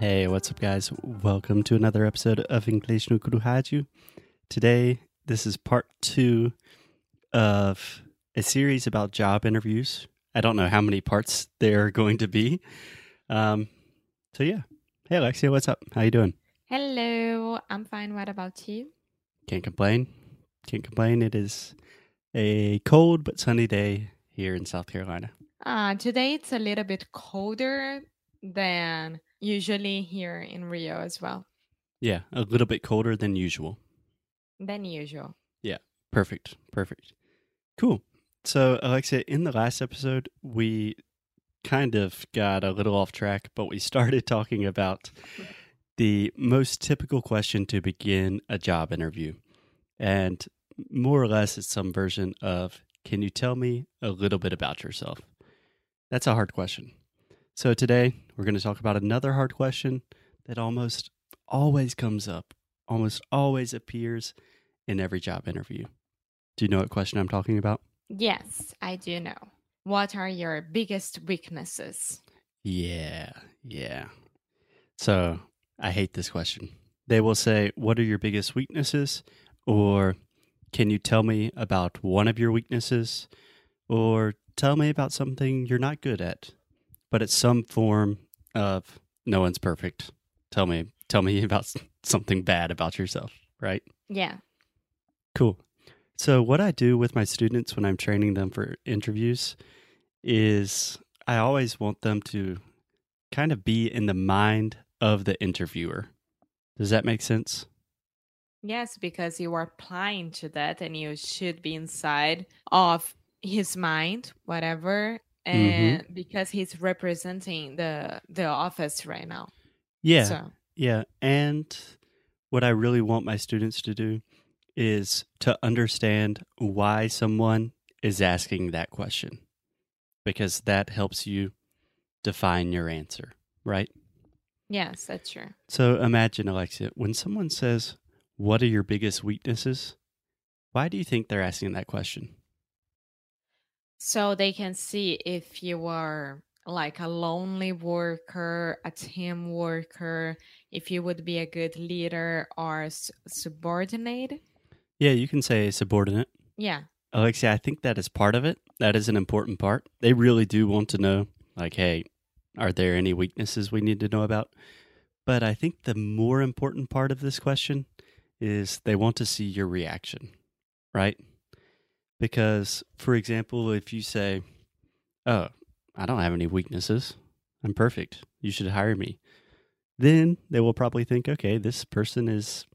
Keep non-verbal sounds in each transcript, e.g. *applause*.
Hey, what's up, guys? Welcome to another episode of English no Kuruhaju. Today, this is part two of a series about job interviews. I don't know how many parts there are *laughs* going to be. Um, so yeah. Hey, Alexia, what's up? How you doing? Hello, I'm fine. What about you? Can't complain. Can't complain. It is a cold but sunny day here in South Carolina. Uh, today it's a little bit colder than usually here in Rio as well. Yeah, a little bit colder than usual. Than usual. Yeah, perfect. Perfect. Cool. So, Alexia, in the last episode, we kind of got a little off track, but we *laughs* started talking about the most typical question to begin a job interview. And more or less, it's some version of Can you tell me a little bit about yourself? That's a hard question. So, today, we're going to talk about another hard question that almost always comes up, almost always appears in every job interview. Do you know what question I'm talking about? Yes, I do know. What are your biggest weaknesses? Yeah, yeah. So I hate this question. They will say, What are your biggest weaknesses? Or can you tell me about one of your weaknesses? Or tell me about something you're not good at. But it's some form of no one's perfect. Tell me, tell me *laughs* about something bad about yourself, right? Yeah. Cool. So, what I do with my students when I'm training them for interviews is I always want them to kind of be in the mind of the interviewer. Does that make sense? Yes, because you are applying to that and you should be inside of his mind, whatever. Mm-hmm. And because he's representing the the office right now. Yeah. So Yeah. And what I really want my students to do is to understand why someone is asking that question because that helps you define your answer, right? yes, that's true. So imagine, Alexia, when someone says, What are your biggest weaknesses? Why do you think they're asking that question? So they can see if you are like a lonely worker, a team worker, if you would be a good leader or subordinate. Yeah, you can say subordinate. Yeah. Alexia, I think that is part of it. That is an important part. They really do want to know, like, hey, are there any weaknesses we need to know about? But I think the more important part of this question is they want to see your reaction, right? Because, for example, if you say, oh, I don't have any weaknesses, I'm perfect, you should hire me, then they will probably think, okay, this person is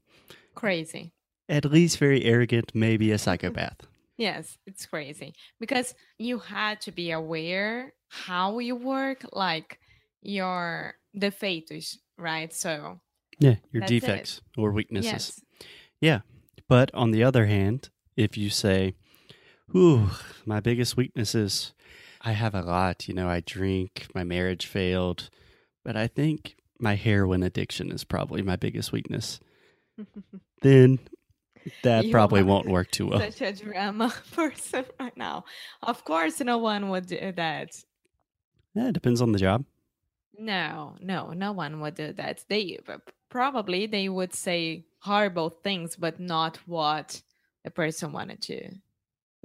Crazy. at least very arrogant, maybe a psychopath. Yes, it's crazy because you had to be aware how you work, like your defeitos, right? So, Yeah, your That's it. defects or weaknesses. yes. Yeah, but on the other hand, if you say, Ooh, my biggest weakness is I have a lot, you know, I drink, my marriage failed, but I think my heroin addiction is probably my biggest weakness, *laughs* then that You probably won't work too well. Such a drama *laughs* person right now. Of course, no one would do that. Yeah, it depends on the job. No, no, no one would do that. They probably they would say horrible things, but not what the person wanted to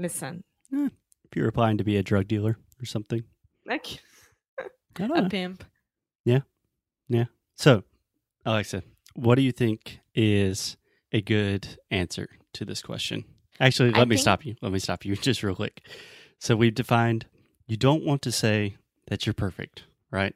listen. Eh, if you're applying to be a drug dealer or something. Like *laughs* I don't a know. pimp. Yeah, yeah. So, Alexa, what do you think is a good answer to this question? Actually, I let me think- stop you. Let me stop you *laughs* just real quick. So, we've defined you don't want to say that you're perfect, right?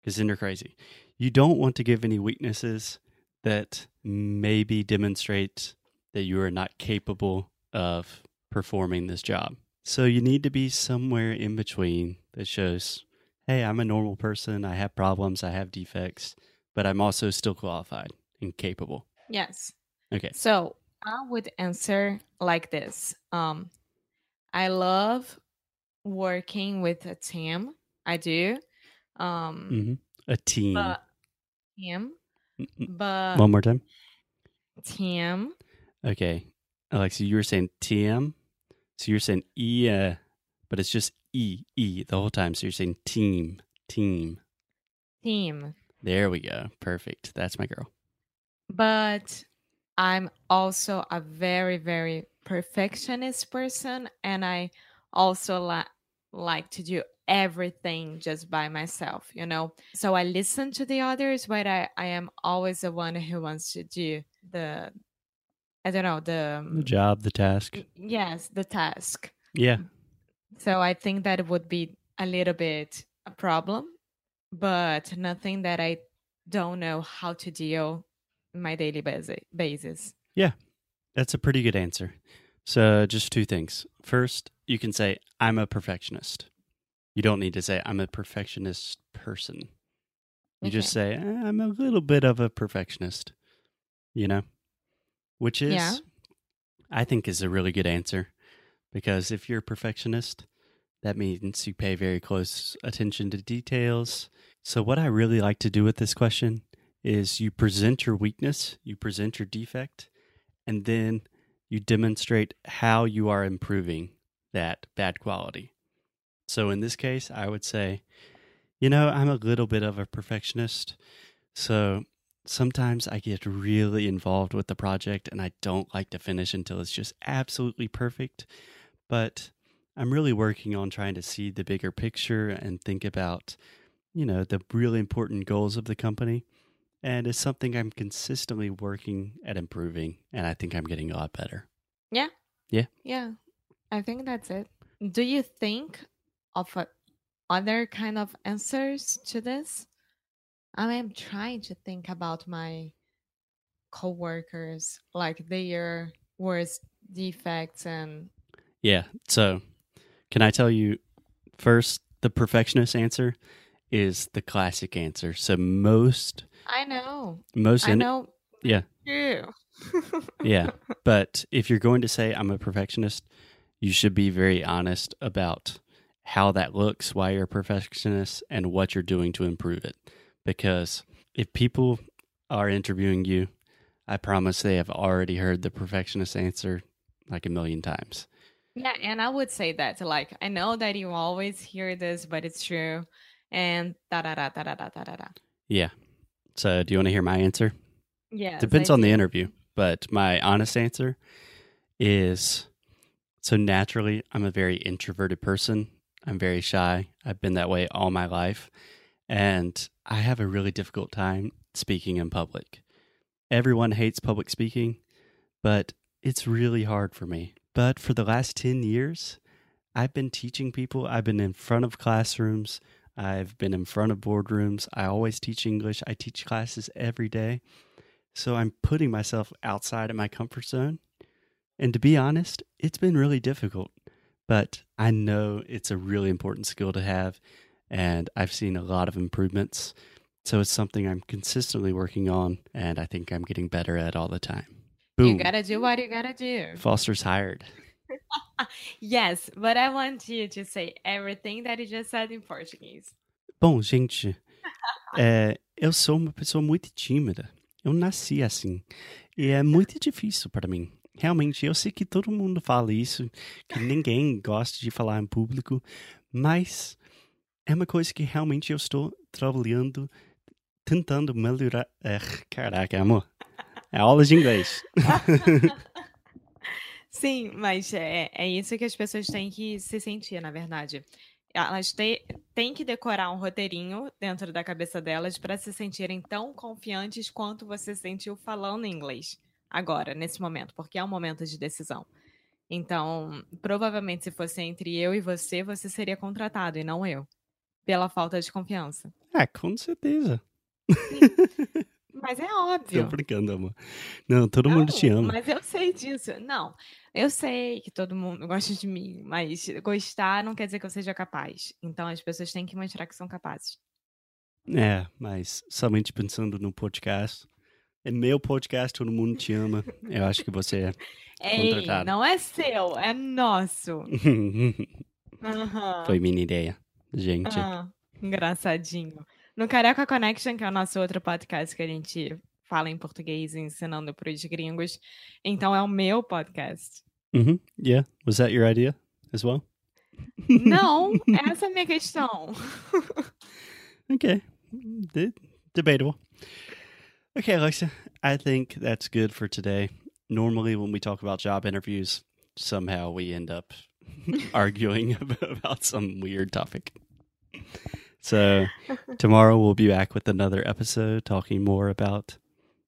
Because then you're crazy. You don't want to give any weaknesses that maybe demonstrate that you are not capable of performing this job. So you need to be somewhere in between that shows, hey, I'm a normal person. I have problems. I have defects, but I'm also still qualified and capable. Yes. Okay. So I would answer like this. Um, I love working with a team. I do. Um, hmm A team. but team, Mm, mm. but One more time. team. Okay. Alexa, you were saying TM. So you're saying E, uh, but it's just E, E the whole time. So you're saying team, team. Team. There we go. Perfect. That's my girl. But I'm also a very, very perfectionist person. And I also li- like to do everything just by myself, you know? So I listen to the others, but I, I am always the one who wants to do the, I don't know, the, The job, the task. yes, the task. Yeah. So I think that it would be a little bit a problem, but nothing that I don't know how to deal my daily basis. Yeah. That's a pretty good answer. So, just two things. First, you can say, I'm a perfectionist. You don't need to say, I'm a perfectionist person. You just say, "Eh, I'm a little bit of a perfectionist, you know? Which is, Yeah. I think, is a really good answer because if you're a perfectionist, that means you pay very close attention to details. So, what I really like to do with this question is you present your weakness, you present your defect, and then you demonstrate how you are improving that bad quality. So in this case, I would say, you know, I'm a little bit of a perfectionist. So sometimes I get really involved with the project and I don't like to finish until it's just absolutely perfect. But I'm really working on trying to see the bigger picture and think about, you know, the really important goals of the company and it's something I'm consistently working at improving, and I think I'm getting a lot better. Yeah, Yeah. Yeah. I think that's it. Do you think of uh, other kind of answers to this? I am trying to think about my coworkers, like their worst defects and Yeah. So, can I tell you first? The perfectionist answer is the classic answer. So most I know, most I in- know. yeah True. yeah. *laughs* But if you're going to say I'm a perfectionist, you should be very honest about how that looks, why you're a perfectionist, and what you're doing to improve it. Because if people are interviewing you, I promise they have already heard the perfectionist answer like a million times. Yeah, and I would say that like I know that you always hear this, but it's true. And da da da da da da da da. da. Yeah. So, do you want to hear my answer? Yes, Depends I on the interview, but my honest answer is so naturally, I'm a very introverted person. I'm very shy. I've been that way all my life. And I have a really difficult time speaking in public. Everyone hates public speaking, but it's really hard for me. But for the last 10 years, I've been teaching people. I've been in front of classrooms. I've been in front of boardrooms. I always teach English. I teach classes every day. So I'm putting myself outside of my comfort zone. And to be honest, it's been really difficult, but I know it's a really important skill to have. And I've seen a lot of improvements. So it's something I'm consistently working on. And I think I'm getting better at all the time. You gotta do what you gotta do. Foster's hired. *laughs* Yes, but I want you to say everything that you just said in Portuguese. Bom, gente, é, *laughs* eh, eu sou uma pessoa muito tímida. Eu nasci assim. E é muito difícil para mim. Realmente, eu sei que todo mundo fala isso, que ninguém gosta de falar em público, mas é uma coisa que realmente eu estou trabalhando, tentando melhorar. É, caraca, amor. É aula de inglês. *laughs* Sim, mas é, é isso que as pessoas têm que se sentir, na verdade. Elas te- têm que decorar um roteirinho dentro da cabeça delas para se sentirem tão confiantes quanto você se sentiu falando inglês agora, nesse momento, porque é um momento de decisão. Então, provavelmente, se fosse entre eu e você, você seria contratado e não eu, pela falta de confiança. Ah, com certeza. *laughs* Mas é Tô óbvio. brincando, amor. Não, todo mundo te Não, ama. mas eu sei disso. Não, eu sei que todo mundo gosta de mim, mas gostar não quer dizer que eu seja capaz. Então as pessoas têm que mostrar que são capazes. É, mas somente pensando no podcast. É meu podcast, todo mundo te ama. Eu acho que você *laughs* Ei, Contratado. não é seu, é nosso. é. *laughs* Aham. Foi minha ideia, gente. Ah, engraçadinho. No Careca Connection, que é o nosso outro podcast que a gente fala em português ensinando para os gringos. Então é o meu podcast. Mhm. Yeah. Was that your idea as well? Não, *laughs* essa é a minha questão. *laughs* Okay. De- debatable. Okay, Alexa. I think that's good for today. Normally, when we talk about job interviews, somehow we end up *laughs* arguing about some weird topic. So, *laughs* tomorrow we'll be back with another episode talking more about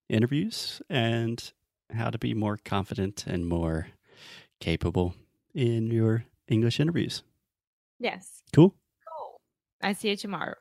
interviews and how to be more confident and more capable in your English interviews. Yes. Cool. Cool. I see you tomorrow.